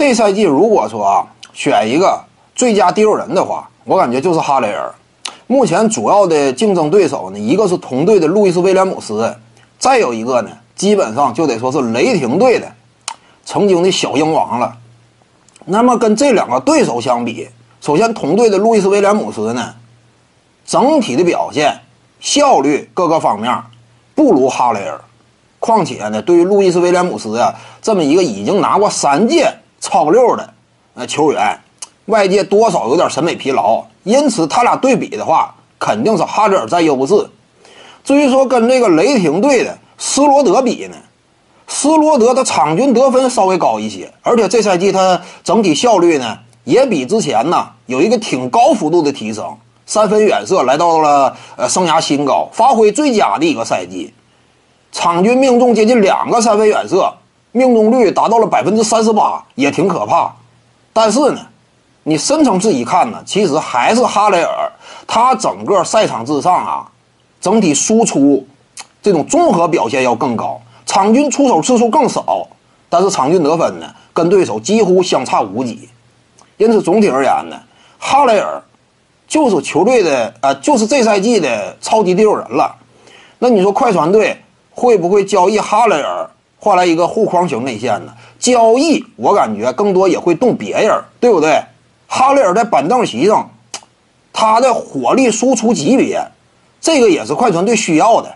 这赛季如果说啊，选一个最佳第六人的话，我感觉就是哈雷尔。目前主要的竞争对手呢，一个是同队的路易斯威廉姆斯，再有一个呢，基本上就得说是雷霆队的曾经的小鹰王了。那么跟这两个对手相比，首先同队的路易斯威廉姆斯呢，整体的表现、效率各个方面不如哈雷尔。况且呢，对于路易斯威廉姆斯呀这么一个已经拿过三届超六的呃球员，外界多少有点审美疲劳。因此，他俩对比的话，肯定是哈雷尔占优势。至于说跟这个雷霆队的斯罗德比呢，斯罗德的场均得分稍微高一些，而且这赛季他整体效率呢也比之前呢有一个挺高幅度的提升，三分远射来到了呃生涯新高，发挥最佳的一个赛季，场均命中接近两个三分远射，命中率达到了百分之三十八，也挺可怕。但是呢。你深层次一看呢，其实还是哈雷尔，他整个赛场之上啊，整体输出这种综合表现要更高，场均出手次数更少，但是场均得分呢，跟对手几乎相差无几。因此，总体而言呢，哈雷尔就是球队的呃，就是这赛季的超级第六人了。那你说快船队会不会交易哈雷尔换来一个护框型内线呢？交易我感觉更多也会动别人，对不对？哈雷尔在板凳席上，他的火力输出级别，这个也是快船队需要的，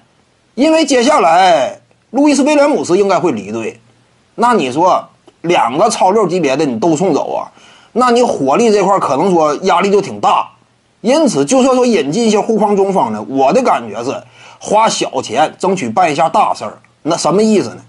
因为接下来路易斯威廉姆斯应该会离队，那你说两个超六级别的你都送走啊？那你火力这块可能说压力就挺大，因此就算说引进一些护框中锋呢，我的感觉是花小钱争取办一下大事儿。那什么意思呢？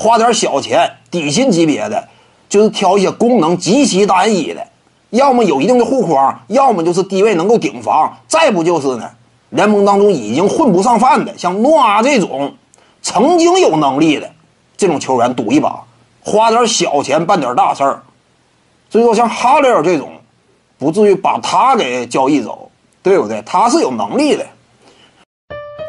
花点小钱底薪级别的，就是挑一些功能极其单一的。要么有一定的护框，要么就是低位能够顶防，再不就是呢？联盟当中已经混不上饭的，像诺阿这种曾经有能力的这种球员赌一把，花点小钱办点大事儿。所以说，像哈雷尔这种，不至于把他给交易走，对不对？他是有能力的。